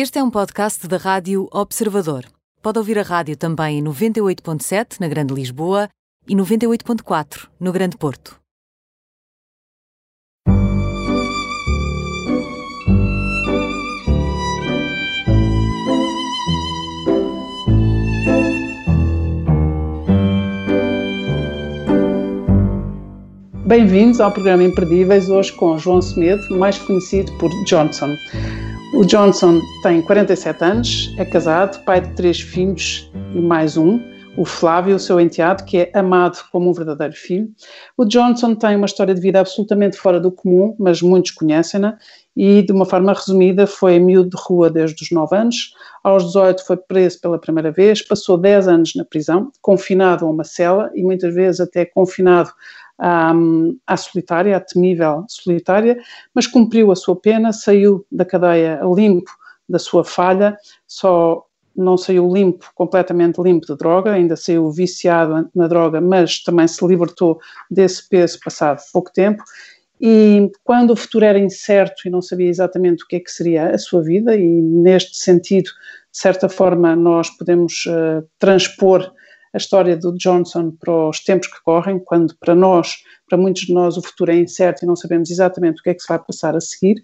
Este é um podcast da Rádio Observador. Pode ouvir a rádio também em 98.7 na Grande Lisboa e 98.4 no Grande Porto. Bem-vindos ao programa Imperdíveis, hoje com João Semedo, mais conhecido por Johnson. O Johnson tem 47 anos, é casado, pai de três filhos e mais um, o Flávio, o seu enteado, que é amado como um verdadeiro filho. O Johnson tem uma história de vida absolutamente fora do comum, mas muitos conhecem-na, e de uma forma resumida foi miúdo de rua desde os 9 anos, aos 18 foi preso pela primeira vez, passou 10 anos na prisão, confinado a uma cela e muitas vezes até confinado à, à solitária, à temível solitária, mas cumpriu a sua pena, saiu da cadeia limpo da sua falha, só não saiu limpo, completamente limpo de droga, ainda saiu viciado na droga, mas também se libertou desse peso passado pouco tempo. E quando o futuro era incerto e não sabia exatamente o que é que seria a sua vida, e neste sentido, de certa forma, nós podemos uh, transpor a história do Johnson para os tempos que correm, quando para nós, para muitos de nós, o futuro é incerto e não sabemos exatamente o que é que se vai passar a seguir,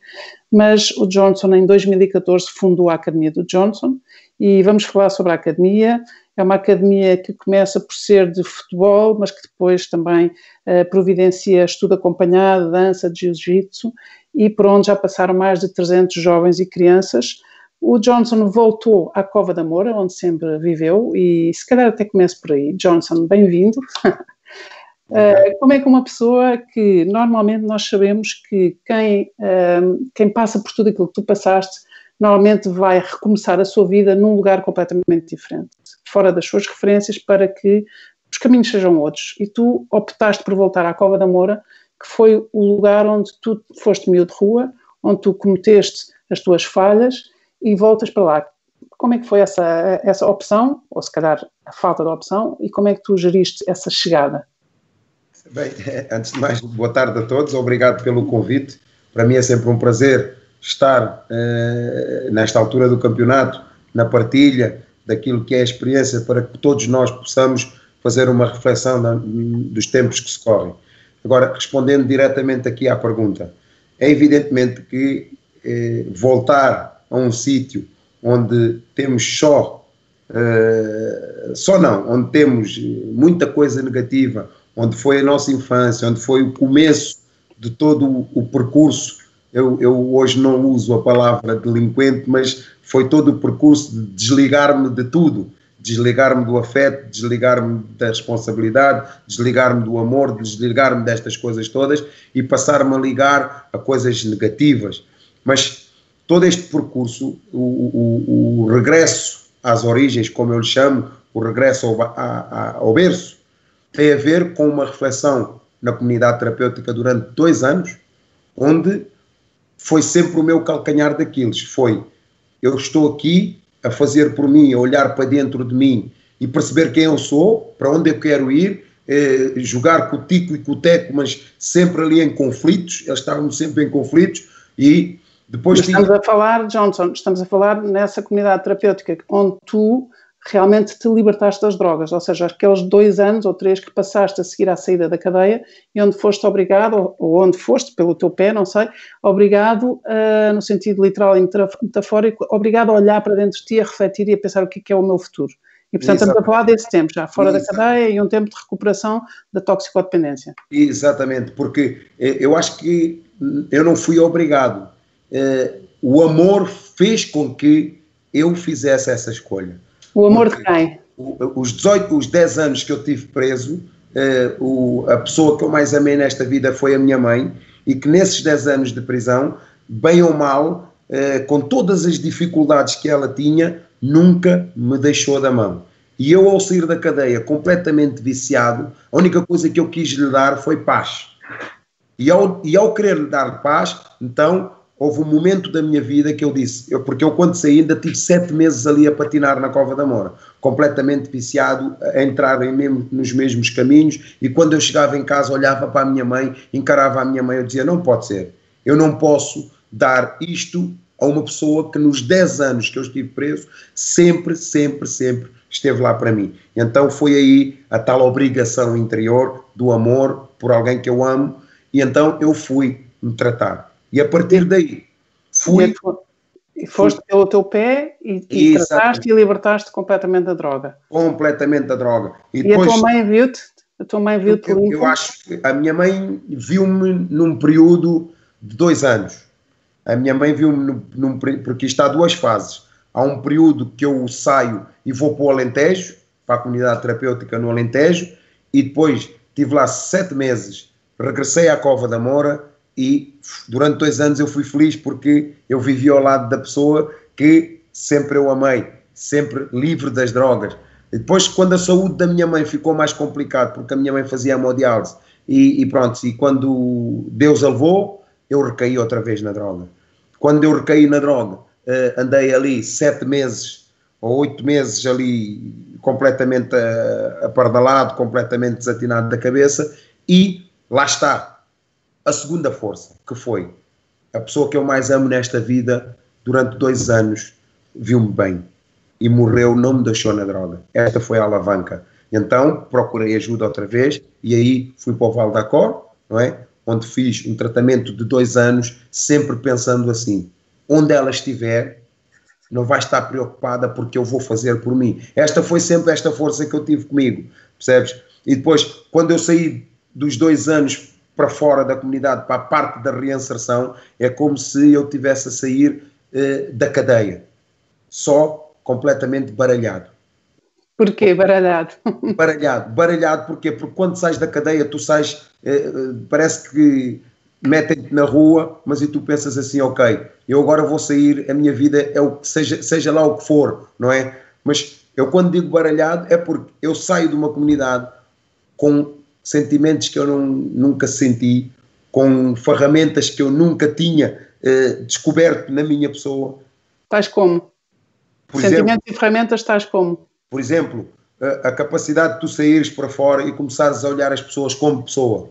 mas o Johnson em 2014 fundou a Academia do Johnson e vamos falar sobre a Academia. É uma academia que começa por ser de futebol, mas que depois também uh, providencia estudo acompanhado, dança, jiu-jitsu e por onde já passaram mais de 300 jovens e crianças o Johnson voltou à Cova da Moura, onde sempre viveu, e se calhar até começo por aí. Johnson, bem-vindo. Uh, como é que uma pessoa que normalmente nós sabemos que quem, uh, quem passa por tudo aquilo que tu passaste, normalmente vai recomeçar a sua vida num lugar completamente diferente, fora das suas referências, para que os caminhos sejam outros. E tu optaste por voltar à Cova da Moura, que foi o lugar onde tu foste miúdo de rua, onde tu cometeste as tuas falhas e voltas para lá. Como é que foi essa, essa opção, ou se calhar a falta de opção, e como é que tu geriste essa chegada? Bem, antes de mais, boa tarde a todos, obrigado pelo convite. Para mim é sempre um prazer estar eh, nesta altura do campeonato, na partilha daquilo que é a experiência, para que todos nós possamos fazer uma reflexão da, dos tempos que se correm. Agora, respondendo diretamente aqui à pergunta, é evidentemente que eh, voltar a um sítio onde temos só, uh, só não, onde temos muita coisa negativa, onde foi a nossa infância, onde foi o começo de todo o, percurso. Eu, eu, hoje não uso a palavra delinquente, mas foi todo o percurso de desligar-me de tudo. Desligar-me do afeto, desligar-me da responsabilidade, desligar-me do amor, desligar-me destas coisas todas e passar-me a ligar a coisas negativas. Mas todo este percurso, o, o, o, regresso às origens, como eu lhe chamo, o regresso ao, a, ao berço, tem a ver com uma reflexão na comunidade terapêutica durante dois anos, onde foi sempre o meu calcanhar daqueles. Foi, eu estou aqui a fazer por mim, a olhar para dentro de mim e perceber quem eu sou, para onde eu quero ir, eh, jogar com o tico e com o teco, mas sempre ali em conflitos, eles estavam sempre em conflitos, e depois estamos tinha... a falar, Johnson, estamos a falar nessa comunidade terapêutica onde tu realmente te libertaste das drogas, ou seja, aqueles dois anos ou três que passaste a seguir à saída da cadeia e onde foste obrigado, ou onde foste, pelo teu pé, não sei, obrigado, uh, no sentido literal e metafórico, obrigado a olhar para dentro de ti, a refletir e a pensar o que é, que é o meu futuro. E, portanto, Exatamente. estamos a falar desse tempo, já fora Exatamente. da cadeia e um tempo de recuperação da toxicodependência. Exatamente, porque eh, eu acho que eu não fui obrigado, uh, o amor fez com que eu fizesse essa escolha. O amor Porque de quem? Os 18, os 10 anos que eu tive preso, uh, o, a pessoa que eu mais amei nesta vida foi a minha mãe, e que nesses 10 anos de prisão, bem ou mal, uh, com todas as dificuldades que ela tinha, nunca me deixou da mão. E eu, ao sair da cadeia completamente viciado, a única coisa que eu quis lhe dar foi paz. E ao, e ao querer lhe dar paz, então houve um momento da minha vida que eu disse, eu, porque eu quando saí ainda tive sete meses ali a patinar na Cova da Mora, completamente viciado, a entrar em mesmo, nos mesmos caminhos, e quando eu chegava em casa olhava para a minha mãe, encarava a minha mãe, eu dizia, não pode ser, eu não posso dar isto a uma pessoa que nos 10 anos que eu estive preso, sempre, sempre, sempre esteve lá para mim. Então foi aí a tal obrigação interior do amor por alguém que eu amo, e então eu fui me tratar. E a partir daí fui. E foste fui, pelo teu pé e, e trataste e libertaste completamente da droga. Completamente da droga. E, e depois, a tua mãe viu-te? A tua mãe viu-te eu, eu acho que a minha mãe viu-me num período de dois anos. A minha mãe viu-me num, porque isto há duas fases. Há um período que eu saio e vou para o Alentejo, para a comunidade terapêutica no Alentejo, e depois tive lá sete meses, regressei à Cova da Moura e durante dois anos eu fui feliz porque eu vivi ao lado da pessoa que sempre eu amei, sempre livre das drogas. E depois, quando a saúde da minha mãe ficou mais complicado, porque a minha mãe fazia hemodiálise, e, e pronto, e quando Deus a levou, eu recaí outra vez na droga. Quando eu recaí na droga, uh, andei ali sete meses ou oito meses ali completamente uh, apardalado, completamente desatinado da cabeça, e lá está a segunda força, que foi a pessoa que eu mais amo nesta vida durante dois anos viu-me bem e morreu, não me deixou na droga. Esta foi a alavanca. Então procurei ajuda outra vez e aí fui para o Val da Cor, não é? onde fiz um tratamento de dois anos, sempre pensando assim: onde ela estiver, não vai estar preocupada porque eu vou fazer por mim. Esta foi sempre esta força que eu tive comigo, percebes? E depois, quando eu saí dos dois anos para fora da comunidade, para a parte da reinserção, é como se eu tivesse a sair eh, da cadeia, só completamente baralhado. Porquê baralhado? Baralhado. Baralhado porquê? Porque quando sais da cadeia, tu sais, eh, eh, parece que metem-te na rua, mas e tu pensas assim, ok, eu agora vou sair, a minha vida é o que seja, seja lá o que for, não é? Mas eu quando digo baralhado é porque eu saio de uma comunidade com sentimentos que eu não, nunca senti, com ferramentas que eu nunca tinha eh, descoberto na minha pessoa. Tais como? Por Sentimentos exemplo, e ferramentas tais como? Por exemplo, a, a, capacidade de tu saíres para fora e começares a olhar as pessoas como pessoa.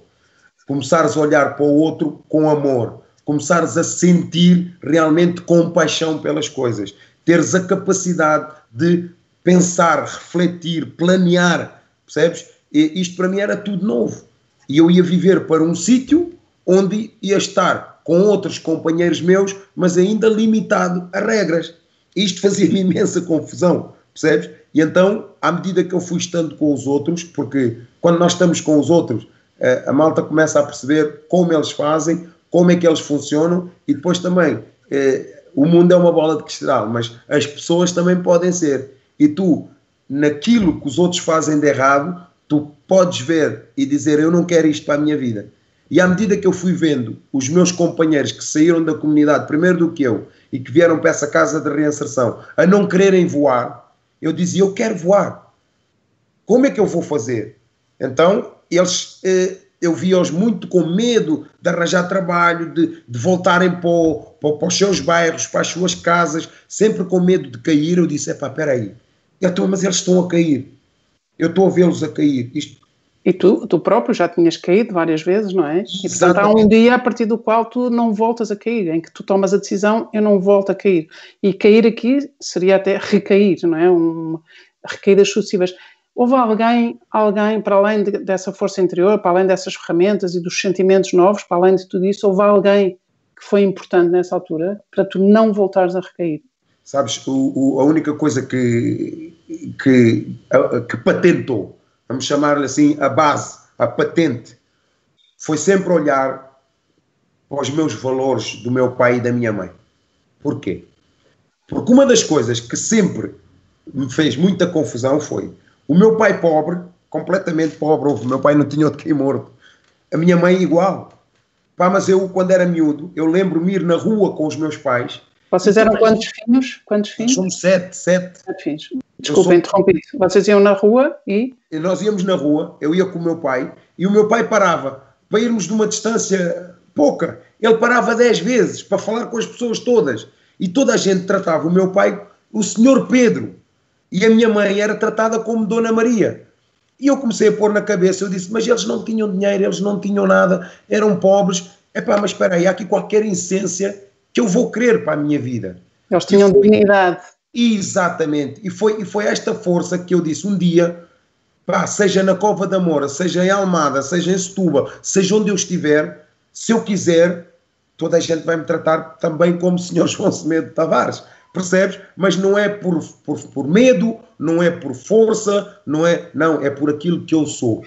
Começares a olhar para o outro com amor. Começares a sentir realmente compaixão pelas coisas. Teres a capacidade de pensar, refletir, planear. Percebes? Isto para mim era tudo novo. E eu ia viver para um sítio onde ia estar com outros companheiros meus, mas ainda limitado a regras. Isto fazia-me imensa confusão, percebes? E então, à medida que eu fui estando com os outros, porque quando nós estamos com os outros, eh, a malta começa a perceber como eles fazem, como é que eles funcionam e depois também eh, o mundo é uma bola de cristal, mas as pessoas também podem ser. E tu, naquilo que os outros fazem de errado, tu podes ver e dizer: Eu não quero isto para a minha vida. E à medida que eu fui vendo os meus companheiros que saíram da comunidade primeiro do que eu e que vieram para essa casa de reinserção a não quererem voar, eu dizia: Eu quero voar. Como é que eu vou fazer? Então, eles, eh, eu via-os muito com medo de arranjar trabalho, de, de voltarem para, o, para, os seus bairros, para as suas casas, sempre com medo de cair. Eu disse: Epá, espera aí. Então, mas eles estão a cair. Eu estou a vê-los a cair. Isto e tu, tu próprio já tinhas caído várias vezes, não é? E portanto há um dia a partir do qual tu não voltas a cair, em que tu tomas a decisão, eu não volto a cair. E cair aqui seria até recair, não é? Um, recaídas sucessivas. Houve alguém, alguém para além de, dessa força interior, para além dessas ferramentas e dos sentimentos novos, para além de tudo isso, houve alguém que foi importante nessa altura para tu não voltares a recair? Sabes, o, o, a única coisa que, que, que patentou vamos chamar-lhe assim, a base, a patente, foi sempre olhar para os meus valores do meu pai e da minha mãe. Porquê? Porque uma das coisas que sempre me fez muita confusão foi o meu pai pobre, completamente pobre, o meu pai não tinha outro que morto, a minha mãe igual. Pá, mas eu, quando era miúdo, eu lembro-me ir na rua com os meus pais. Vocês eram quantos filhos? Quantos filhos? Somos sete, sete. Sete filhos. Desculpa sou... interromper isso. Vocês iam na rua e. Nós íamos na rua, eu ia com o meu pai, e o meu pai parava para irmos de uma distância pouca. Ele parava dez vezes para falar com as pessoas todas. E toda a gente tratava o meu pai, o senhor Pedro. E a minha mãe era tratada como Dona Maria. E eu comecei a pôr na cabeça, eu disse, mas eles não tinham dinheiro, eles não tinham nada, eram pobres. Epá, mas espera aí, há aqui qualquer essência que eu vou querer para a minha vida. Eles tinham foi, dignidade. Exatamente. E foi, e foi esta força que eu disse um dia, pá, seja na Cova da Moura, seja em Almada, seja em Setúbal, seja onde eu estiver, se eu quiser, toda a gente vai me tratar também como o senhor João Semedo Tavares. Percebes? Mas não é por, por, por medo, não é por força, não é. Não, é por aquilo que eu sou.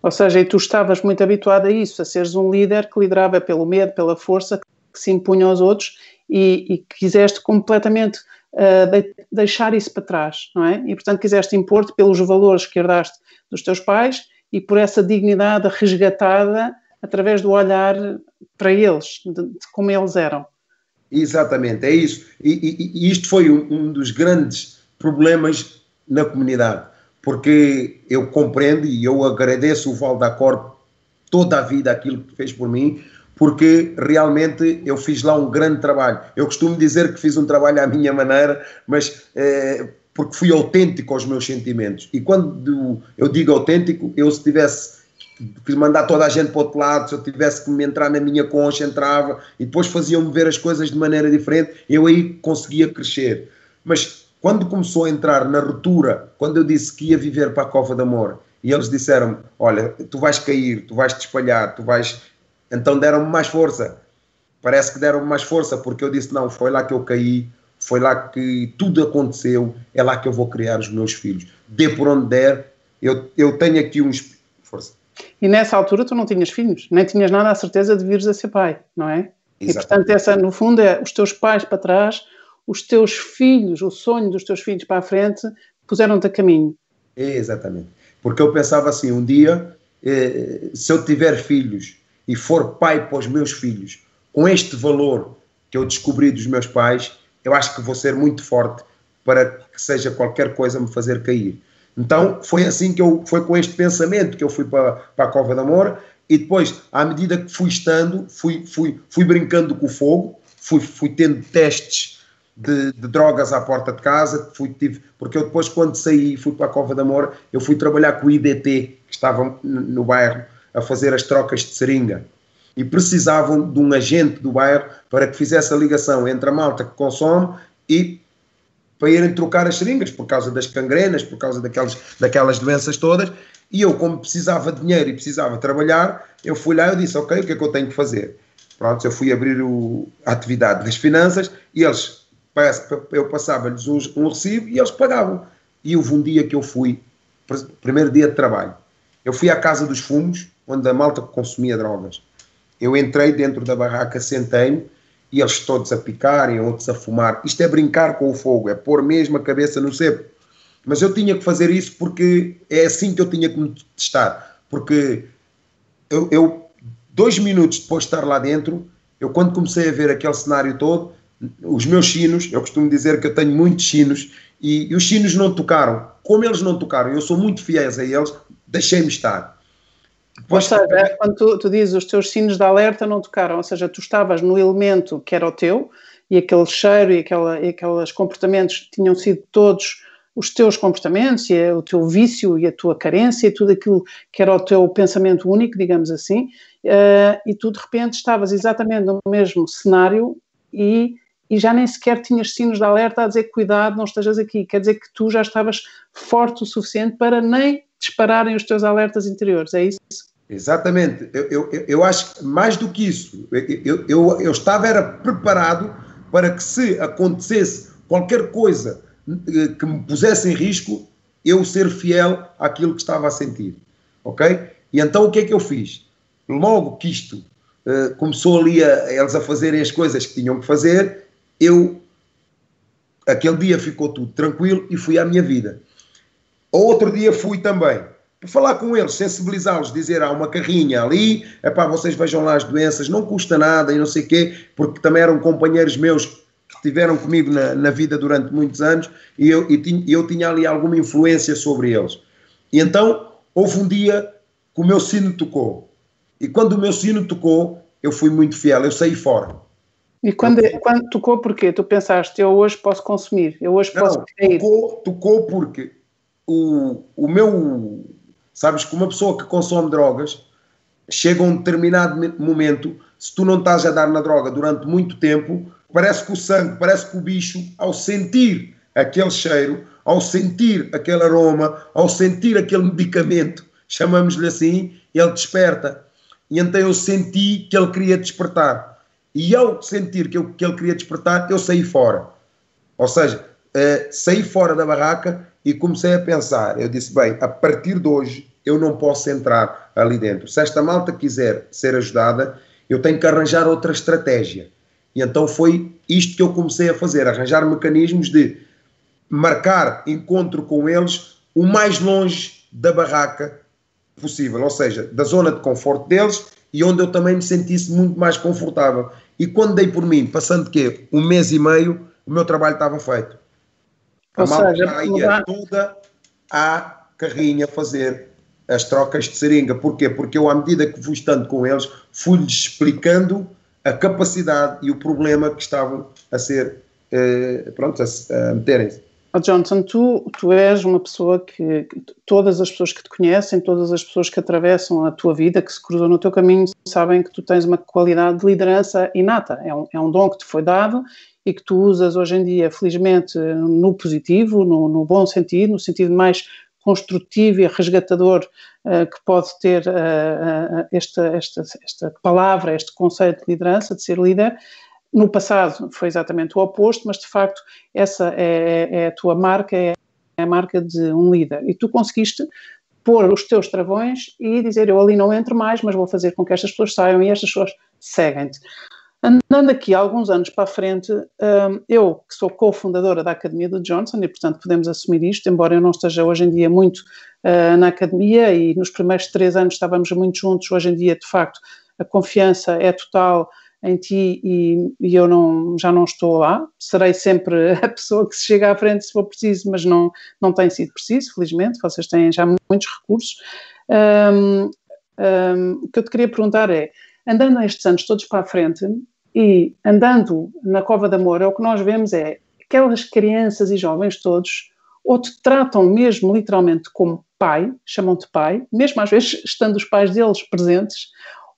Ou seja, e tu estavas muito habituado a isso, a seres um líder que liderava pelo medo, pela força, que se impunha aos outros e, e quiseste completamente uh, de, deixar isso para trás, não é? E portanto quiseste impor-te pelos valores que herdaste dos teus pais e por essa dignidade resgatada através do olhar para eles, de, de como eles eram. Exatamente, é isso. E, e, e isto foi um, um, dos grandes problemas na comunidade, porque eu compreendo e eu agradeço o Valdacor toda a vida aquilo que fez por mim, porque realmente eu fiz lá um grande trabalho. Eu costumo dizer que fiz um trabalho à minha maneira, mas é, porque fui autêntico aos meus sentimentos. E quando eu digo autêntico, eu se tivesse que mandar toda a gente para o outro lado, se eu tivesse que me entrar na minha concha, entrava e depois faziam-me ver as coisas de maneira diferente, eu aí conseguia crescer. Mas quando começou a entrar na ruptura, quando eu disse que ia viver para a Cova de Amor, e eles disseram Olha, tu vais cair, tu vais te espalhar, tu vais. Então deram-me mais força. Parece que deram-me mais força, porque eu disse: Não, foi lá que eu caí, foi lá que tudo aconteceu, é lá que eu vou criar os meus filhos. Dê por onde der, eu, eu tenho aqui uns. Força e nessa altura tu não tinhas filhos, nem tinhas nada a certeza de vires a ser pai, não é? Exatamente. E portanto, essa no fundo é os teus pais para trás, os teus filhos, o sonho dos teus filhos para a frente, puseram-te a caminho. Exatamente. Porque eu pensava assim, um dia, eh, se eu tiver filhos e for pai para os meus filhos, com este valor que eu descobri dos meus pais, eu acho que vou ser muito forte para que seja qualquer coisa me fazer cair. Então foi assim que eu, foi com este pensamento que eu fui para, para a Cova da Moura e depois, à medida que fui estando, fui, fui, fui brincando com o fogo, fui, fui tendo testes de, de, drogas à porta de casa, fui, tive, porque eu depois quando saí fui para a Cova da Moura, eu fui trabalhar com o IDT, que estava no bairro a fazer as trocas de seringa e precisavam de um agente do bairro para que fizesse a ligação entre a malta que consome e para irem trocar as seringas por causa das cangrenas, por causa daquelas, daquelas doenças todas. E eu, como precisava de dinheiro e precisava trabalhar, eu fui lá e disse: Ok, o que é que eu tenho que fazer? Pronto, eu fui abrir o, a atividade das finanças e eles, eu passava-lhes um, um recibo e eles pagavam. E houve um dia que eu fui, primeiro dia de trabalho, eu fui à Casa dos Fumos, onde a malta consumia drogas. Eu entrei dentro da barraca, sentei-me e eles todos a picarem, outros a fumar. Isto é brincar com o fogo, é pôr mesmo a cabeça no cepo. Mas eu tinha que fazer isso porque é assim que eu tinha que me testar. Porque eu, eu, dois minutos depois de estar lá dentro, eu quando comecei a ver aquele cenário todo, os meus sinos, eu costumo dizer que eu tenho muitos sinos, e, e os sinos não tocaram. Como eles não tocaram, eu sou muito fiéis a eles, deixei-me estar. Ou seja, é quando tu, tu, dizes os teus sinos de alerta não tocaram, ou seja, tu estavas no elemento que era o teu e aquele cheiro e, aquela, e aqueles comportamentos tinham sido todos os teus comportamentos e o teu vício e a tua carência e tudo aquilo que era o teu pensamento único, digamos assim, uh, e tu de repente estavas exatamente no mesmo cenário e, e já nem sequer tinhas sinos de alerta a dizer cuidado, não estejas aqui. Quer dizer que tu já estavas forte o suficiente para nem dispararem os teus alertas interiores, é isso? Exatamente. Eu, eu, eu acho que mais do que isso, eu, eu, eu estava era preparado para que se acontecesse qualquer coisa eh, que me pusesse em risco, eu ser fiel àquilo que estava a sentir. Ok? E então o que é que eu fiz? Logo que isto uh, começou ali a, eles a fazerem as coisas que tinham que fazer, eu aquele dia ficou tudo tranquilo e fui à minha vida. Outro dia fui também falar com eles, sensibilizá-los, dizer há uma carrinha ali, é para vocês vejam lá as doenças, não custa nada e não sei o quê, porque também eram companheiros meus que estiveram comigo na, na vida durante muitos anos e eu, e tinha, eu tinha ali alguma influência sobre eles. E então houve um dia que o meu sino tocou. E quando o meu sino tocou, eu fui muito fiel, eu saí fora. E quando, quando tocou, porquê? Tu pensaste, eu hoje posso consumir, eu hoje não, posso Tocou, tocou porque o, o meu Sabes que uma pessoa que consome drogas chega a um determinado momento, se tu não estás a dar na droga durante muito tempo, parece que o sangue, parece que o bicho, ao sentir aquele cheiro, ao sentir aquele aroma, ao sentir aquele medicamento, chamamos-lhe assim, ele desperta. E então eu senti que ele queria despertar. E ao sentir que, eu, que ele queria despertar, eu saí fora. Ou seja, uh, saí fora da barraca e comecei a pensar. Eu disse: bem, a partir de hoje eu não posso entrar ali dentro. Se esta malta quiser ser ajudada, eu tenho que arranjar outra estratégia. E então foi isto que eu comecei a fazer: arranjar mecanismos de marcar encontro com eles o mais longe da barraca possível, ou seja, da zona de conforto deles e onde eu também me sentisse muito mais confortável. E quando dei por mim, passando quê? Um mês e meio, o meu trabalho estava feito. A malta já ia toda à carrinha fazer as trocas de seringa. Porquê? Porque eu, à medida que fui estando com eles, fui-lhes explicando a capacidade e o problema que estavam a ser, eh, pronto, a, a meterem-se. Oh Johnson, tu, tu és uma pessoa que, que, todas as pessoas que te conhecem, todas as pessoas que atravessam a tua vida, que se cruzam no teu caminho, sabem que tu tens uma qualidade de liderança inata. É um, é um dom que te foi dado e que tu usas hoje em dia, felizmente, no positivo, no, no bom sentido, no sentido mais construtivo e resgatador uh, que pode ter uh, esta, esta, esta palavra, este conceito de liderança, de ser líder, no passado foi exatamente o oposto, mas de facto essa é, é, é a tua marca, é a marca de um líder. E tu conseguiste pôr os teus travões e dizer eu ali não entro mais, mas vou fazer com que estas pessoas saiam e estas pessoas seguem-te. Andando aqui alguns anos para a frente, hum, eu que sou cofundadora da Academia do Johnson e portanto podemos assumir isto, embora eu não esteja hoje em dia muito uh, na Academia e nos primeiros três anos estávamos muito juntos, hoje em dia de facto a confiança é total em ti e, e, eu não, já não estou lá. Serei sempre a pessoa que se chega à frente se for preciso, mas não, não tem sido preciso, felizmente. Vocês têm já muitos recursos. Um, um, o que eu te queria perguntar é, andando estes anos todos para a frente e andando na Cova de Amor, é o que nós vemos é aquelas crianças e jovens todos ou te tratam mesmo literalmente como pai, chamam-te pai, mesmo às vezes estando os pais deles presentes,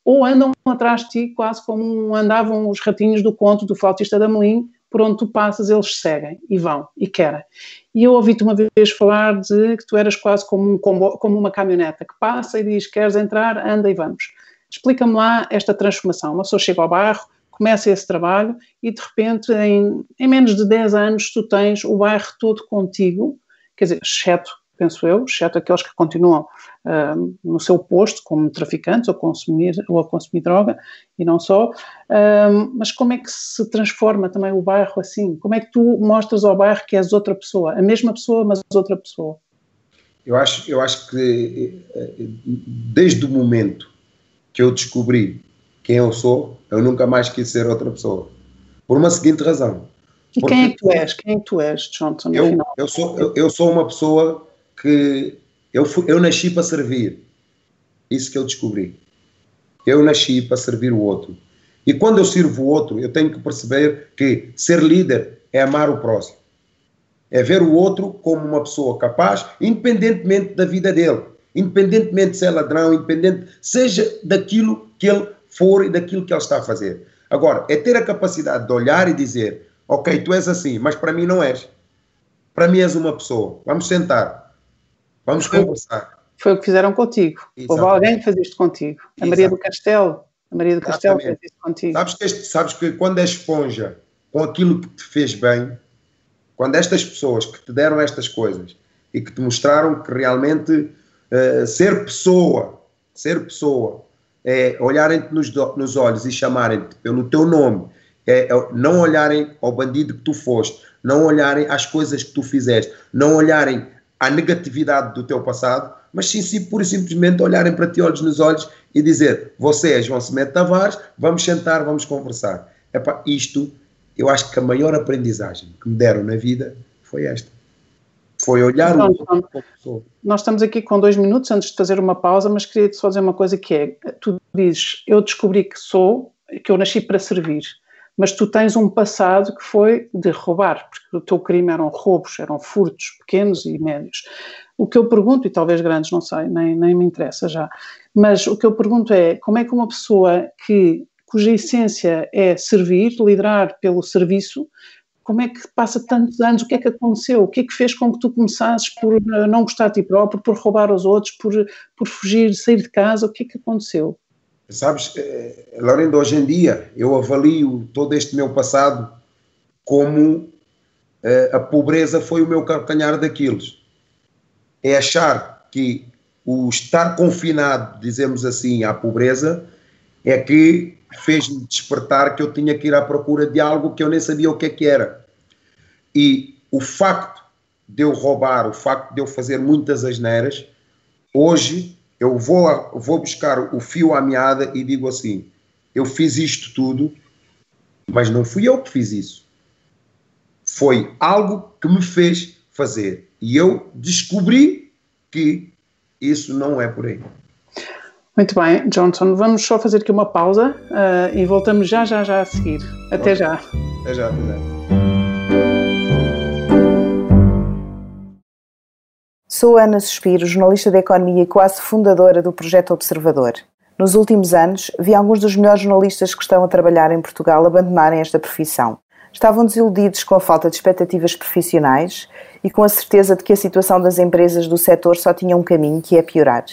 ou andam atrás de ti quase como andavam os ratinhos do conto do flautista da Melim, por onde tu passas eles seguem e vão e querem. E eu ouvi-te uma vez falar de que tu eras quase como, um combo, como uma caminhoneta que passa e diz queres entrar, anda e vamos. Explica-me lá esta transformação. Uma pessoa chega ao bairro, começa esse trabalho e de repente em, em menos de 10 anos tu tens o bairro todo contigo, quer dizer, exceto penso eu, exceto aqueles que continuam uh, no seu posto como traficantes ou, consumir, ou a consumir droga e não só. Uh, mas como é que se transforma também o bairro assim? Como é que tu mostras ao bairro que és outra pessoa, a mesma pessoa, mas outra pessoa? Eu acho, eu acho que eh, desde o momento que eu descobri quem eu sou, eu nunca mais quis ser outra pessoa. Por uma seguinte razão. E quem é que tu és? Quem é que tu és, Johnson? Eu, eu, sou, eu, eu, sou uma pessoa que eu, fui, eu nasci para servir. Isso que eu descobri. Eu nasci para servir o outro. E quando eu sirvo o outro, eu tenho que perceber que ser líder é amar o próximo. É ver o outro como uma pessoa capaz, independentemente da vida dele. Independentemente de ser ladrão, independente, seja daquilo que ele for e daquilo que ele está a fazer. Agora, é ter a capacidade de olhar e dizer: Ok, tu és assim, mas para mim não és. Para mim és uma pessoa. Vamos sentar. Vamos foi, conversar. Foi o que fizeram contigo. Exatamente. Houve alguém que fez isto contigo. A Maria do Castelo. A Maria do Castelo fez isto contigo. Sabes que, este, sabes que quando és esponja com aquilo que te fez bem, quando estas pessoas que te deram estas coisas e que te mostraram que realmente uh, ser pessoa, ser pessoa, é olharem-te nos, nos olhos e chamarem-te pelo teu nome, é, é, não olharem ao bandido que tu foste, não olharem às coisas que tu fizeste, não olharem à negatividade do teu passado, mas sim, sim pura e simplesmente olharem para ti olhos nos olhos e dizer: Você é João Semedo Tavares, vamos sentar, vamos conversar. Epá, isto, eu acho que a maior aprendizagem que me deram na vida foi esta. Foi olhar então, o Nós estamos aqui com dois minutos antes de fazer uma pausa, mas queria-te só dizer uma coisa que é: tu dizes, eu descobri que sou, que eu nasci para servir mas tu tens um passado que foi de roubar, porque o teu crime eram roubos, eram furtos pequenos e médios. O que eu pergunto, e talvez grandes, não sei, nem, nem me interessa já, mas o que eu pergunto é como é que uma pessoa que cuja essência é servir, liderar pelo serviço, como é que passa tantos anos? O que é que aconteceu? O que é que fez com que tu começasses por eh, não gostar de ti próprio, por roubar aos outros, por, por fugir, sair de casa? O que é que aconteceu? Sabes, eh, Lorendo, hoje em dia eu avalio todo este meu passado como eh, a pobreza foi o meu calcanhar daqueles. É achar que o estar confinado, dizemos assim, à pobreza, é que fez-me despertar que eu tinha que ir à procura de algo que eu nem sabia o que é que era. E o facto de eu roubar, o facto de eu fazer muitas asneiras, hoje eu vou, vou buscar o fio à meada e digo assim: eu fiz isto tudo, mas não fui eu que fiz isso. Foi algo que me fez fazer. E eu descobri que isso não é por aí. Muito bem, Johnson, vamos só fazer aqui uma pausa uh, e voltamos já, já, já a seguir. Até já. Até já, até já. Sou Ana Suspiro, jornalista de Economia e quase fundadora do Projeto Observador. Nos últimos anos, vi alguns dos melhores jornalistas que estão a trabalhar em Portugal abandonarem esta profissão. Estavam desiludidos com a falta de expectativas profissionais e com a certeza de que a situação das empresas do setor só tinha um caminho, que é piorar.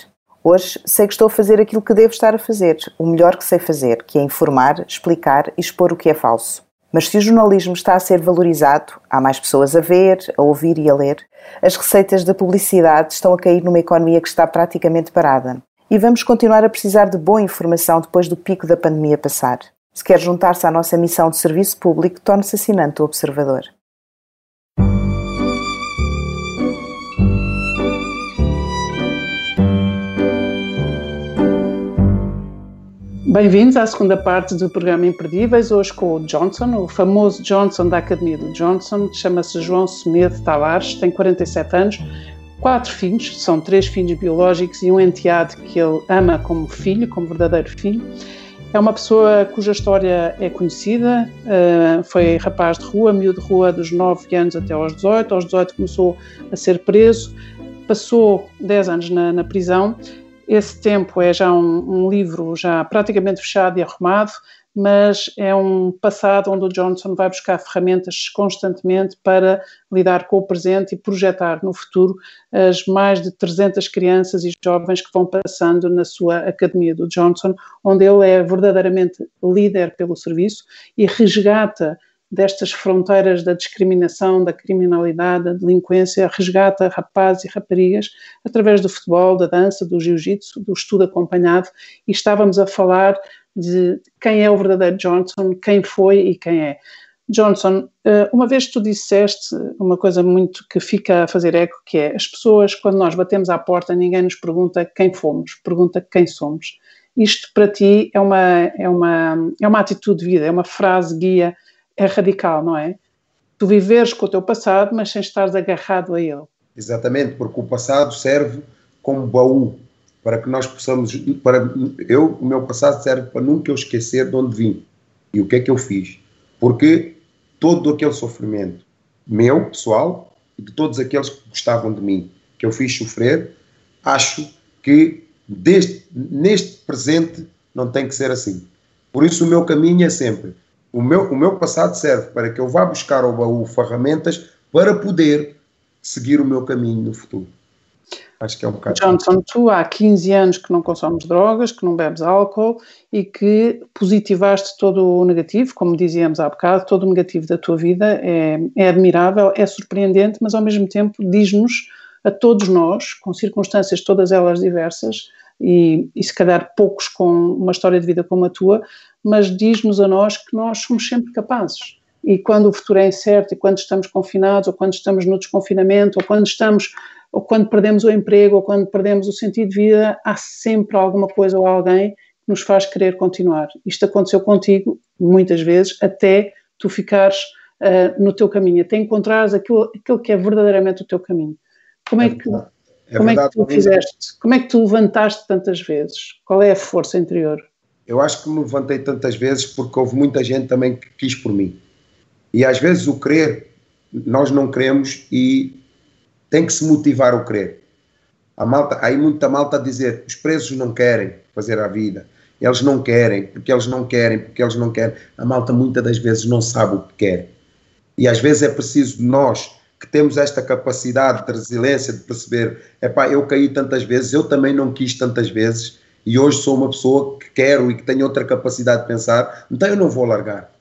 Hoje sei que estou a fazer aquilo que devo estar a fazer, o melhor que sei fazer, que é informar, explicar e expor o que é falso. Mas se o jornalismo está a ser valorizado, há mais pessoas a ver, a ouvir e a ler, as receitas da publicidade estão a cair numa economia que está praticamente parada. E vamos continuar a precisar de boa informação depois do pico da pandemia passar. Se quer juntar-se à nossa missão de serviço público, torne-se assinante do Observador. Bem-vindos à segunda parte do programa Imperdíveis, hoje com o Johnson, o famoso Johnson da Academia do Johnson, chama-se João Semedo Tavares, tem 47 anos, quatro filhos, são três filhos biológicos e um enteado que ele ama como filho, como verdadeiro filho. É uma pessoa cuja história é conhecida, eh, foi rapaz de rua, miúdo de rua dos 9 anos até aos 18, aos 18 começou a ser preso, passou 10 anos na, na prisão esse tempo é já um, um, livro já praticamente fechado e arrumado, mas é um passado onde o Johnson vai buscar ferramentas constantemente para lidar com o presente e projetar no futuro as mais de 300 crianças e jovens que vão passando na sua academia do Johnson, onde ele é verdadeiramente líder pelo serviço e resgata destas fronteiras da discriminação, da criminalidade, da delinquência, resgata rapazes e raparigas através do futebol, da dança, do jiu-jitsu, do estudo acompanhado e estávamos a falar de quem é o verdadeiro Johnson, quem foi e quem é. Johnson, eh, uma vez tu disseste uma coisa muito que fica a fazer eco, que é as pessoas, quando nós batemos à porta, ninguém nos pergunta quem fomos, pergunta quem somos. Isto para ti é uma, é uma, é uma atitude de vida, é uma frase guia é radical, não é? Tu viveres com o teu passado, mas sem estares agarrado a ele. Exatamente, porque o passado serve como baú para que nós possamos. Para eu, o meu passado serve para nunca eu esquecer de onde vim e o que é que eu fiz, porque todo aquele sofrimento meu pessoal e de todos aqueles que gostavam de mim, que eu fiz sofrer, acho que neste presente não tem que ser assim. Por isso o meu caminho é sempre o meu, o meu passado serve para que eu vá buscar ao baú ferramentas para poder seguir o meu caminho no futuro. Acho que é um bocado. Johnson, tu há 15 anos que não consomes drogas, que não bebes álcool e que positivaste todo o negativo, como dizíamos há bocado, todo o negativo da tua vida é, é admirável, é surpreendente, mas ao mesmo tempo diz-nos a todos nós, com circunstâncias todas elas diversas, e, e se calhar poucos com uma história de vida como a tua, mas diz-nos a nós que nós somos sempre capazes. E quando o futuro é incerto, e quando estamos confinados, ou quando estamos no desconfinamento, ou quando estamos, ou quando perdemos o emprego, ou quando perdemos o sentido de vida, há sempre alguma coisa ou alguém que nos faz querer continuar. Isto aconteceu contigo muitas vezes, até tu ficares uh, no teu caminho, até encontrares aquilo, aquilo que é verdadeiramente o teu caminho. Como é, é que, é como é que tu fizeste? Como é que tu levantaste tantas vezes? Qual é a força interior? Eu acho que me levantei tantas vezes porque houve muita gente também que quis por mim. E às vezes o querer, nós não queremos e tem que se motivar o querer. A malta, há aí muita malta a dizer os presos não querem fazer a vida. eles não querem, porque eles não querem, porque eles não querem. A malta muitas das vezes não sabe o que quer. E às vezes é preciso nós, que temos esta capacidade de resiliência, de perceber, epá, eu caí tantas vezes, eu também não quis tantas vezes, e hoje sou uma pessoa que quero e que tenho outra capacidade de pensar, então eu não vou largar.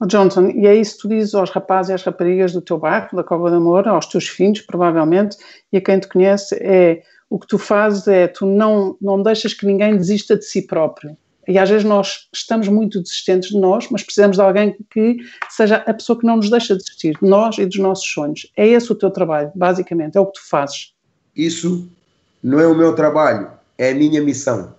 Oh Johnson, e é isso que tu dizes aos rapazes e às raparigas do teu bairro, da Cova de Amor, aos teus filhos, provavelmente, e a quem te conhece, é o que tu fazes é tu não, não deixas que ninguém desista de si próprio. E às vezes nós estamos muito desistentes de nós, mas precisamos de alguém que seja a pessoa que não nos deixa desistir, de nós e dos nossos sonhos. É esse o teu trabalho, basicamente, é o que tu fazes. Isso não é o meu trabalho, é a minha missão.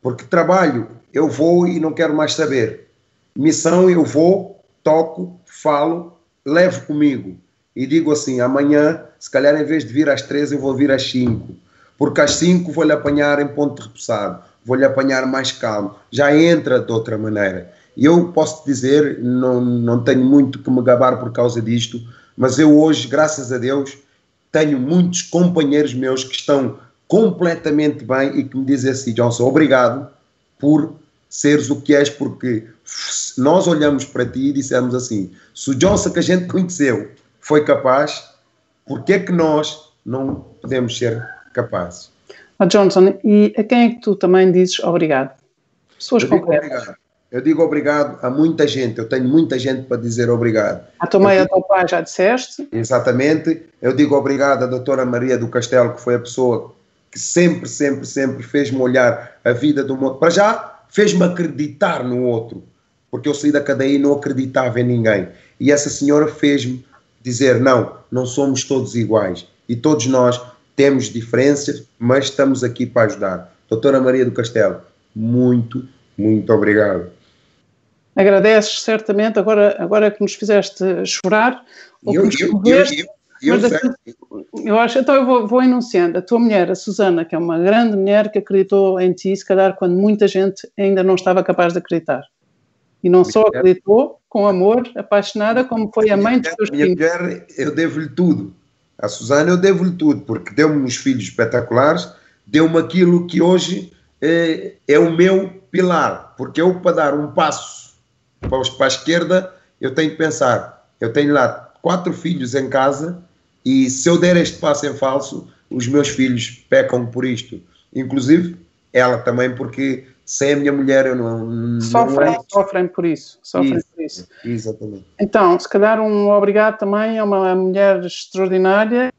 Porque trabalho, eu vou e não quero mais saber. Missão, eu vou, toco, falo, levo comigo. E digo assim: amanhã, se calhar em vez de vir às três, eu vou vir às cinco. Porque às cinco vou-lhe apanhar em ponto repousado vou-lhe apanhar mais calmo, já entra de outra maneira. E eu posso dizer, não, não tenho muito que me gabar por causa disto, mas eu hoje, graças a Deus, tenho muitos companheiros meus que estão completamente bem e que me dizem assim, Johnson, obrigado por seres o que és, porque nós olhamos para ti e dissemos assim, se o Johnson que a gente conheceu foi capaz, por que é que nós não podemos ser capazes? Oh Johnson, e a quem é que tu também dizes obrigado? Pessoas eu concretas. Obrigado. Eu digo obrigado a muita gente, eu tenho muita gente para dizer obrigado. A tua mãe e ao teu pai já disseste? Exatamente. Eu digo obrigado à doutora Maria do Castelo, que foi a pessoa que sempre, sempre, sempre fez-me olhar a vida do mundo. Para já, fez-me acreditar no outro, porque eu saí da cadeia e não acreditava em ninguém. E essa senhora fez-me dizer: não, não somos todos iguais. E todos nós temos diferenças, mas estamos aqui para ajudar. Doutora Maria do Castelo, muito, muito obrigado. Agradeces certamente, agora, agora que nos fizeste chorar, ou eu, que nos eu, eu, eu, eu, eu acho, então eu vou, vou enunciando. A tua mulher, a Susana, que é uma grande mulher que acreditou em ti, se calhar quando muita gente ainda não estava capaz de acreditar. E não só acreditou, com amor, apaixonada, como foi a mãe dos teus filhos. Minha mulher, eu devo-lhe tudo a Susana eu devo-lhe tudo, porque deu-me uns filhos espetaculares, deu-me aquilo que hoje é, é, o meu pilar, porque eu para dar um passo para, para a esquerda, eu tenho que pensar, eu tenho lá quatro filhos em casa e se eu der este passo em falso, os meus filhos pecam por isto. Inclusive, ela também, porque sem a minha mulher eu não. Sofrem, não é... sofrem por isso. Sofrem isso, por isso. Exatamente. Então, se calhar um obrigado também a uma mulher extraordinária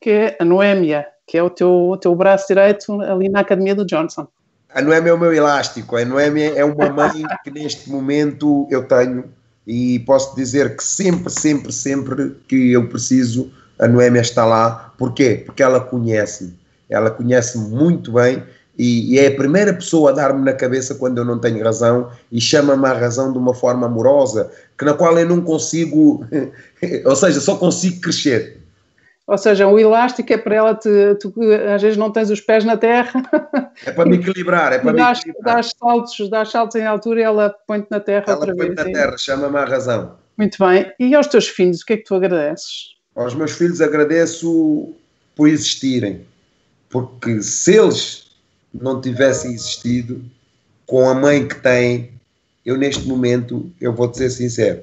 que é a Noémia, que é o teu, o teu braço direito ali na Academia do Johnson. A Noémia é o meu elástico. A Noémia é uma mãe que neste momento eu tenho e posso dizer que sempre, sempre, sempre que eu preciso, a Noémia está lá. Porquê? Porque ela conhece-me. Ela conhece-me muito bem e, e, é a primeira pessoa a dar-me na cabeça quando eu não tenho razão e chama-me à razão de uma forma amorosa, que na qual eu não consigo, ou seja, só consigo crescer. Ou seja, o elástico é para ela, te, tu às vezes não tens os pés na terra. É para me equilibrar, é para dás, me equilibrar. Dás saltos, dás saltos em altura e ela põe-te na terra ela outra vez. Ela põe-te na terra, chama-me à razão. Muito bem. E aos teus filhos, o que é que tu agradeces? Aos meus filhos agradeço por existirem. Porque se eles não tivessem existido, com a mãe que têm, eu neste momento, eu vou-te ser sincero.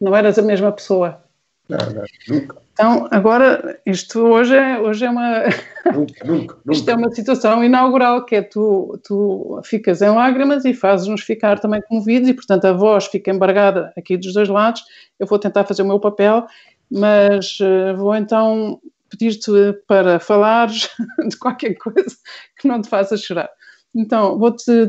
Não eras a mesma pessoa. Não, não, nunca. Então, agora, isto hoje é, hoje é uma. Nunca, nunca, nunca. Isto é uma situação inaugural, que é tu, tu ficas em lágrimas e fazes-nos ficar também comovidos, e portanto a voz fica embargada aqui dos dois lados. Eu vou tentar fazer o meu papel, mas uh, vou então pedir-te para falares de qualquer coisa que não te faça chorar. Então,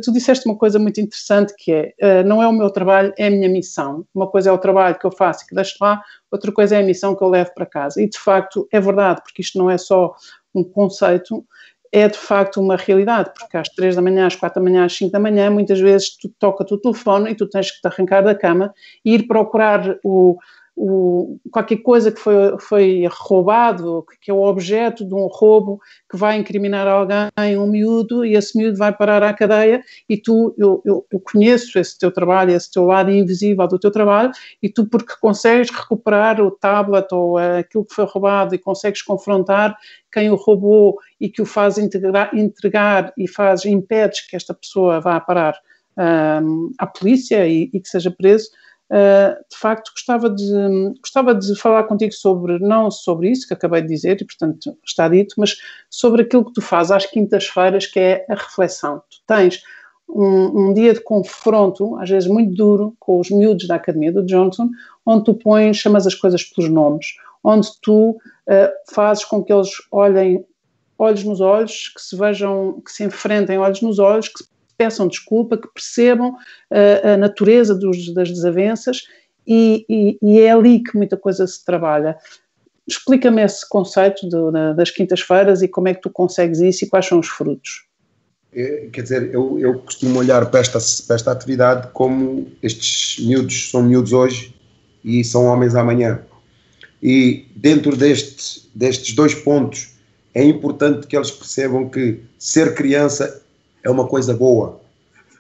tu disseste uma coisa muito interessante que é, uh, não é o meu trabalho, é a minha missão. Uma coisa é o trabalho que eu faço e que deixo lá, outra coisa é a missão que eu levo para casa. E de facto é verdade, porque isto não é só um conceito, é de facto uma realidade, porque às três da manhã, às quatro da manhã, às cinco da manhã, muitas vezes tu toca o telefone e tu tens que te arrancar da cama e ir procurar o, o, qualquer coisa que foi, foi roubado, que é o objeto de um roubo que vai incriminar alguém, um miúdo, e esse miúdo vai parar à cadeia, e tu, eu, eu, eu conheço esse teu trabalho, esse teu lado invisível do teu trabalho, e tu, porque consegues recuperar o tablet ou aquilo que foi roubado e consegues confrontar quem o roubou e que o faz integrar, entregar e faz, impedes que esta pessoa vá parar um, à polícia e, e que seja preso, de facto, gostava de, gostava de falar contigo sobre, não sobre isso que acabei de dizer, e portanto está dito, mas sobre aquilo que tu fazes às quintas-feiras, que é a reflexão. Tu tens um, um, dia de confronto, às vezes muito duro, com os miúdos da Academia do Johnson, onde tu pões, chamas as coisas pelos nomes, onde tu uh, fazes com que eles olhem olhos nos olhos, que se vejam, que se enfrentem olhos nos olhos, que se peçam desculpa, que percebam uh, a natureza dos, das desavenças e, e, e, é ali que muita coisa se trabalha. Explica-me esse conceito das quintas-feiras e como é que tu consegues isso e quais são os frutos. É, quer dizer, eu, eu costumo olhar para esta, para esta atividade como estes miúdos são miúdos hoje e são homens amanhã. E dentro deste, destes dois pontos, é importante que eles percebam que ser criança é uma coisa boa.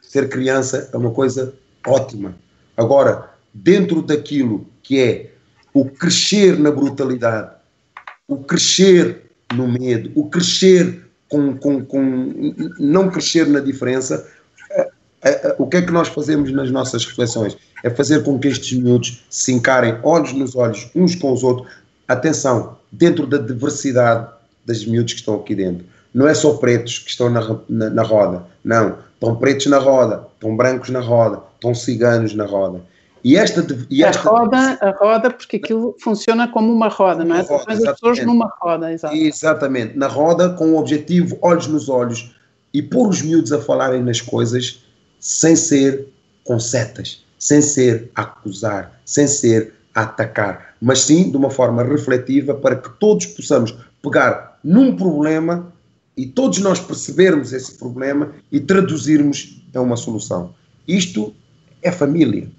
Ser criança é uma coisa ótima. Agora, dentro daquilo que é o crescer na brutalidade, o crescer no medo, o crescer com, com, com não crescer na diferença, eh, eh, o que é que nós fazemos nas nossas reflexões? É fazer com que estes miúdos se encarem olhos nos olhos uns com os outros. Atenção, dentro da diversidade das miúdos que estão aqui dentro não é só pretos que estão na, na, na, roda, não. Estão pretos na roda, estão brancos na roda, estão ciganos na roda. E esta, e esta a roda, a roda, porque aquilo funciona como uma roda, não é? Roda, as pessoas numa roda, exato. Exatamente, na roda, com o objetivo, olhos nos olhos, e pôr os miúdos a falarem nas coisas sem ser com setas, sem ser a acusar, sem ser a atacar, mas sim de uma forma refletiva para que todos possamos pegar num problema e todos nós percebermos esse problema e traduzirmos a uma solução. Isto é família.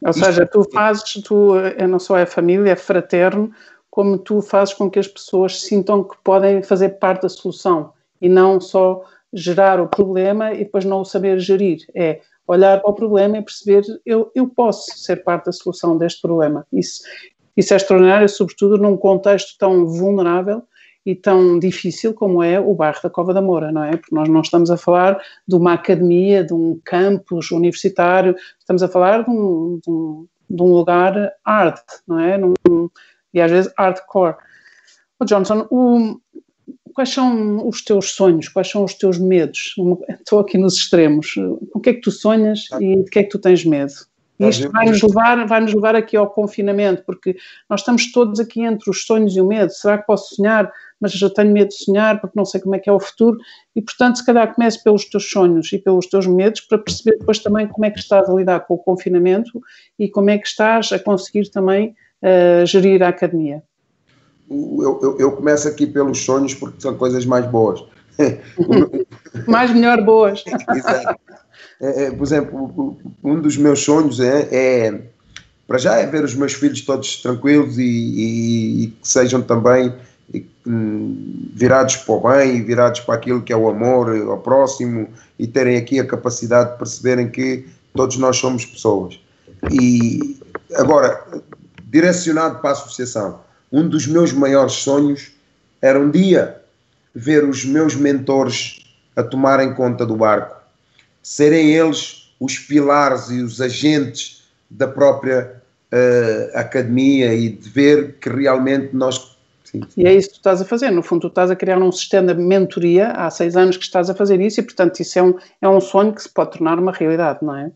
Ou Isto seja, tu fazes, tu é não só é família, é fraterno, como tu fazes com que as pessoas sintam que podem fazer parte da solução e não só gerar o problema e depois não o saber gerir. É olhar para o problema e perceber eu, eu posso ser parte da solução deste problema. Isso, isso é extraordinário, sobretudo num contexto tão vulnerável e tão difícil como é o bairro da Cova da Moura, não é? Porque nós não estamos a falar de uma academia, de um campus universitário, estamos a falar de um, de um, de um lugar arte, não é? Num, e às vezes hardcore. Oh, Johnson, o, quais são os teus sonhos, quais são os teus medos? Estou aqui nos extremos. O que é que tu sonhas e de que é que tu tens medo? Isto vai nos, levar, vai nos levar aqui ao confinamento, porque nós estamos todos aqui entre os sonhos e o medo. Será que posso sonhar? Mas já tenho medo de sonhar porque não sei como é que é o futuro. E, portanto, se calhar comece pelos teus sonhos e pelos teus medos para perceber depois também como é que estás a lidar com o confinamento e como é que estás a conseguir também uh, gerir a academia. Eu, eu, eu começo aqui pelos sonhos porque são coisas mais boas. mais melhor boas. Exato. É, é, por exemplo, um dos meus sonhos é, é, para já é ver os meus filhos todos tranquilos e, e, e que sejam também hum, virados para o bem, virados para aquilo que é o amor ao próximo e terem aqui a capacidade de perceberem que todos nós somos pessoas. E agora, direcionado para a associação, um dos meus maiores sonhos era um dia ver os meus mentores a tomarem conta do barco serem eles os pilares e os agentes da própria uh, academia e de ver que realmente nós. Sim. E é isso que tu estás a fazer. No fundo, tu estás a criar um sistema de mentoria há seis anos que estás a fazer isso e, portanto, isso é um, é um sonho que se pode tornar uma realidade, não é?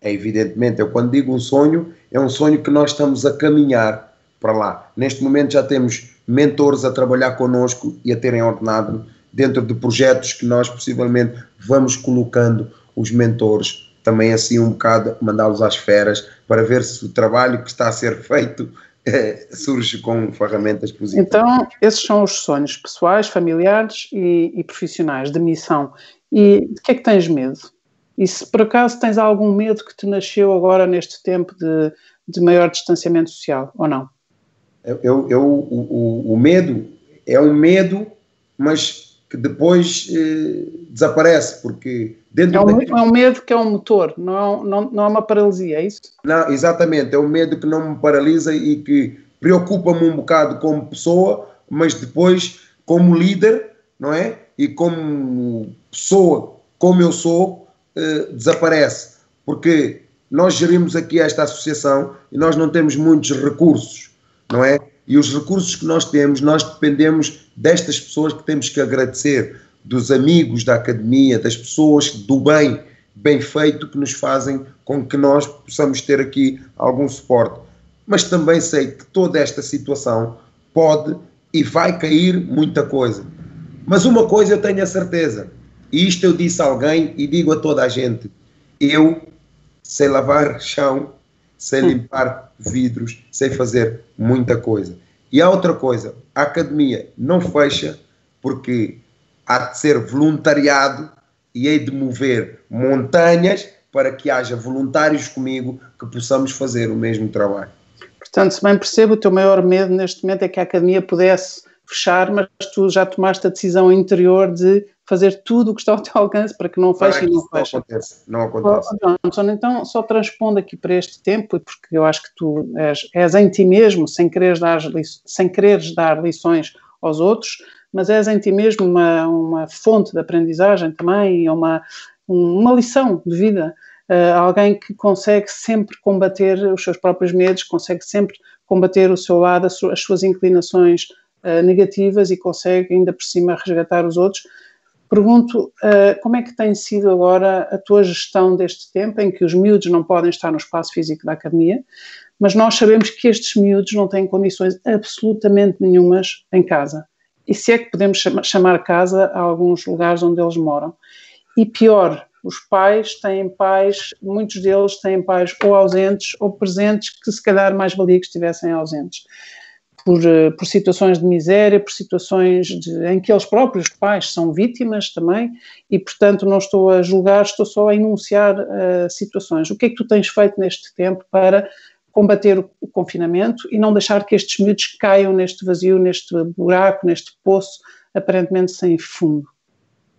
É evidentemente. Eu, quando digo um sonho, é um sonho que nós estamos a caminhar para lá. Neste momento já temos mentores a trabalhar connosco e a terem ordenado dentro de projetos que nós possivelmente vamos colocando os mentores também assim um bocado mandá-los às feras para ver se o trabalho que está a ser feito eh, surge com ferramentas positivas. Então, esses são os sonhos pessoais, familiares e, e, profissionais de missão. E de que é que tens medo? E se por acaso tens algum medo que te nasceu agora neste tempo de, de maior distanciamento social, ou não? Eu, eu, o, o, o medo é um medo, mas que depois eh, desaparece, porque dentro é um, daquele... é um medo que é um motor, não, é não, não é uma paralisia, é isso? Não, exatamente, é um medo que não me paralisa e que preocupa-me um bocado como pessoa, mas depois como líder, não é? E como pessoa, como eu sou, eh, desaparece, porque nós gerimos aqui esta associação e nós não temos muitos recursos, não é? E os recursos que nós temos, nós dependemos destas pessoas que temos que agradecer, dos amigos da academia, das pessoas do bem, bem feito, que nos fazem com que nós possamos ter aqui algum suporte. Mas também sei que toda esta situação pode e vai cair muita coisa. Mas uma coisa eu tenho a certeza, e isto eu disse a alguém e digo a toda a gente: eu sei lavar chão, sei hum. limpar vidros, sei fazer muita coisa. E há outra coisa, a academia não fecha porque há de ser voluntariado e hei de mover montanhas para que haja voluntários comigo que possamos fazer o mesmo trabalho. Portanto, se bem percebo, o teu maior medo neste momento é que a academia pudesse fechar, mas tu já tomaste a decisão interior de fazer tudo o que está ao teu alcance para que não feche e não feche. Não acontece, não acontece. Oh, Johnson, então só transpondo aqui para este tempo, porque eu acho que tu és, és em ti mesmo, sem quereres, dar, sem quereres dar lições aos outros, mas és em ti mesmo uma, uma fonte de aprendizagem também, uma, uma lição de vida. Uh, alguém que consegue sempre combater os seus próprios medos, consegue sempre combater o seu lado, as suas inclinações uh, negativas e consegue ainda por cima resgatar os outros Pergunto uh, como é que tem sido agora a tua gestão deste tempo em que os miúdos não podem estar no espaço físico da academia, mas nós sabemos que estes miúdos não têm condições absolutamente nenhumas em casa. E se é que podemos chamar casa a alguns lugares onde eles moram. E pior, os pais têm pais, muitos deles têm pais ou ausentes ou presentes que se calhar mais valia que estivessem ausentes por, eh, por situações de miséria, por situações de, em que eles próprios pais são vítimas também, e portanto não estou a julgar, estou só a enunciar uh, situações. O que é que tu tens feito neste tempo para combater o, o confinamento e não deixar que estes miúdos caiam neste vazio, neste buraco, neste poço aparentemente sem fundo?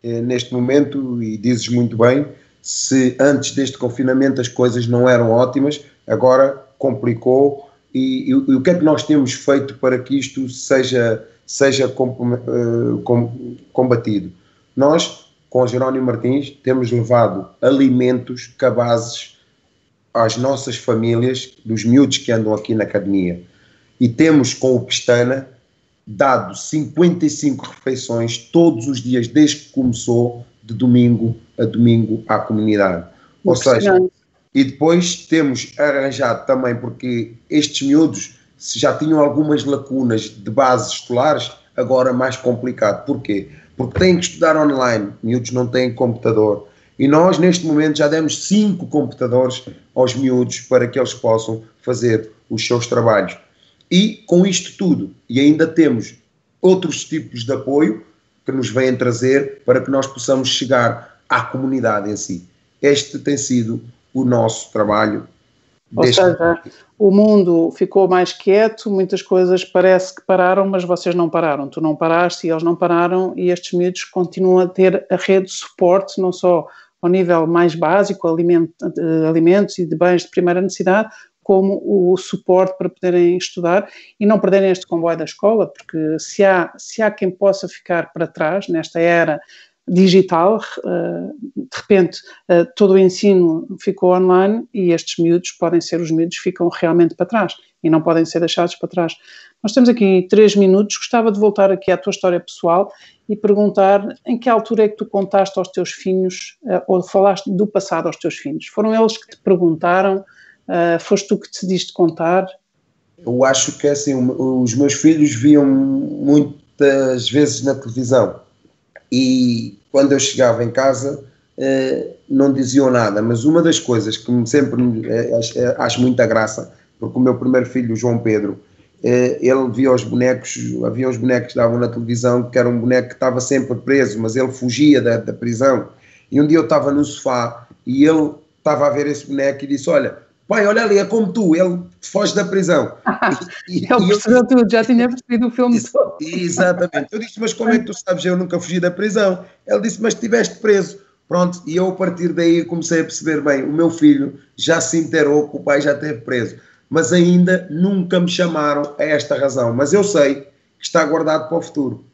É, neste momento, e dizes muito bem, se antes deste confinamento as coisas não eram ótimas, agora complicou e, e, e, o que é que nós temos feito para que isto seja, seja uh, combatido? Nós, com o Jerónimo Martins, temos levado alimentos, cabazes às nossas famílias, dos miúdos que andam aqui na academia. E temos, com o Pestana, dado 55 refeições todos os dias, desde que começou, de domingo a domingo, à comunidade. Ou seja, e depois temos arranjado também, porque estes miúdos se já tinham algumas lacunas de bases escolares, agora mais complicado. Porquê? Porque têm que estudar online, miúdos não têm computador. E nós, neste momento, já demos cinco computadores aos miúdos para que eles possam fazer os seus trabalhos. E com isto tudo, e ainda temos outros tipos de apoio que nos vêm trazer para que nós possamos chegar à comunidade em si. Este tem sido o nosso trabalho. Ou seja, o mundo ficou mais quieto, muitas coisas parece que pararam, mas vocês não pararam. Tu não paraste e eles não pararam, e estes miúdos continuam a ter a rede de suporte, não só ao nível mais básico, alimentos e de bens de primeira necessidade, como o suporte para poderem estudar e não perderem este comboio da escola, porque se há, se há quem possa ficar para trás nesta era digital, eh, de repente eh, todo o ensino ficou online e estes miúdos podem ser os miúdos que ficam realmente para trás e não podem ser deixados para trás. Nós temos aqui três minutos, gostava de voltar aqui à tua história pessoal e perguntar em que altura é que tu contaste aos teus filhos eh, ou falaste do passado aos teus filhos? Foram eles que te perguntaram? Foste tu que decidiste contar? Eu acho que assim, os meus filhos viam muitas vezes na televisão e quando eu chegava em casa eh, não diziam nada, mas uma das coisas que sempre eh, eh, acho muita graça, porque o meu primeiro filho, o João Pedro, ele via os bonecos, havia os bonecos que davam na televisão, que era um boneco que estava sempre preso, mas ele fugia da, da prisão. E um dia eu estava no sofá e ele estava a ver esse boneco e disse: Olha, pai, olha ali, é como tu, ele foge da prisão. E, e, ele percebeu eu, tudo, já tinha percebido o filme todo. Exatamente. Eu disse, mas como é que tu sabes? Eu nunca fugi da prisão. Ele disse, mas estiveste preso. Pronto, e eu a partir daí comecei a perceber bem, o meu filho já se inteirou que o pai já esteve preso, mas ainda nunca me chamaram a esta razão. Mas eu sei que está guardado para o futuro.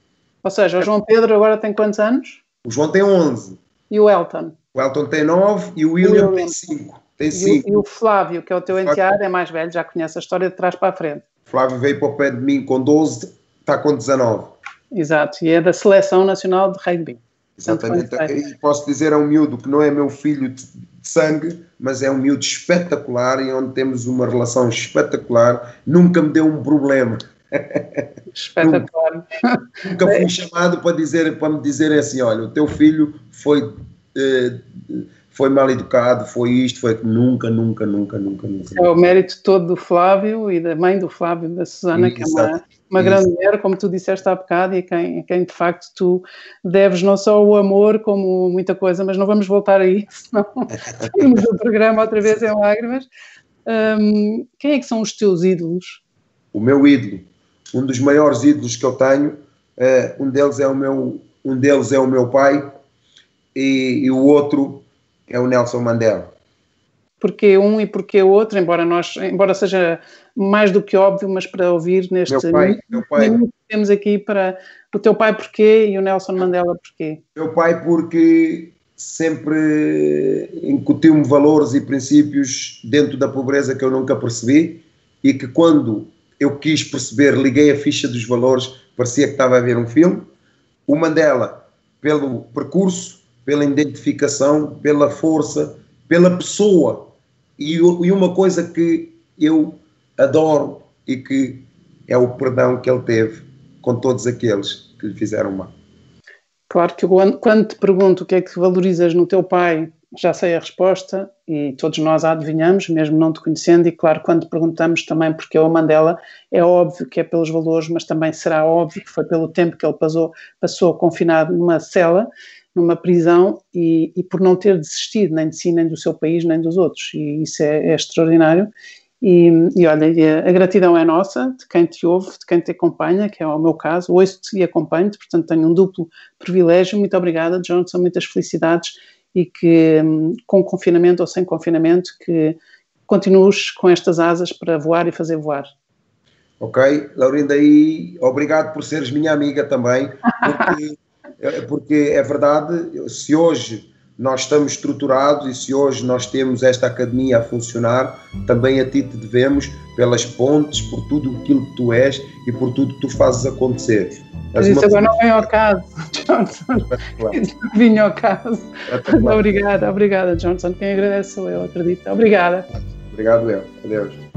Ou seja, o João Pedro agora tem quantos anos? O João tem 11. E o Elton? O Elton tem 9 e o William, William. tem 5. Tem cinco. E, o, e o Flávio, que é o teu enteado, é mais velho, já conhece a história de trás para a frente. Flávio veio para o pé de mim com 12, está com 19. Exato, e é da Seleção Nacional de Rugby. Exatamente, e posso dizer, é um miúdo que não é meu filho de, sangue, mas é um miúdo espetacular e onde temos uma relação espetacular, nunca me deu um problema. Espetacular. nunca, fui chamado para, dizer, para me dizer assim, olha, o teu filho foi... Eh, foi mal educado, foi isto, foi nunca, nunca, nunca, nunca, nunca. É o mérito todo do Flávio e da mãe do Flávio, da Susana, que é uma, uma grande mulher, como tu disseste há bocado, e a quem, quem de facto tu deves não só o amor, como muita coisa, mas não vamos voltar aí, senão temos o programa outra vez em lágrimas. Um, quem é que são os teus ídolos? O meu ídolo, um dos maiores ídolos que eu tenho, uh, um deles é o meu, um deles é o meu pai e, e o outro é o Nelson Mandela. Porque um e porque o outro, embora nós, embora seja mais do que óbvio, mas para ouvir neste meu pai, meu pai, temos aqui para o teu pai porquê e o Nelson Mandela porquê? Meu pai porque sempre incutiu-me valores e princípios dentro da pobreza que eu nunca percebi e que quando eu quis perceber, liguei a ficha dos valores, parecia que estava a ver um filme. O Mandela, pelo percurso, pela identificação, pela força, pela pessoa. E, e uma coisa que eu adoro e que é o perdão que ele teve com todos aqueles que lhe fizeram mal. Claro que quando te pergunto o que é que valorizas no teu pai, já sei a resposta e todos nós a adivinhamos, mesmo não te conhecendo, e claro, quando perguntamos também porque é o Mandela, é óbvio que é pelos valores, mas também será óbvio que foi pelo tempo que ele passou, passou confinado numa cela numa prisão e, e, por não ter desistido nem de si, nem do seu país, nem dos outros. E isso é, é extraordinário. E, e olha, a gratidão é nossa, de quem te ouve, de quem te acompanha, que é o meu caso. Ouço-te e acompanho-te, portanto tenho um duplo privilégio. Muito obrigada, Johnson, muitas felicidades e que, com confinamento ou sem confinamento, que continues com estas asas para voar e fazer voar. Ok, Laurinda, e obrigado por seres minha amiga também, porque porque é verdade, se hoje nós estamos estruturados e se hoje nós temos esta academia a funcionar, também a ti te devemos pelas pontes, por tudo aquilo que tu és e por tudo que tu fazes acontecer. Mas isso agora não vem ao caso, Johnson. Vinha ao caso. Obrigada, obrigada, Johnson. Quem agradece sou eu, acredito. Obrigada. Obrigado, eu. Adeus.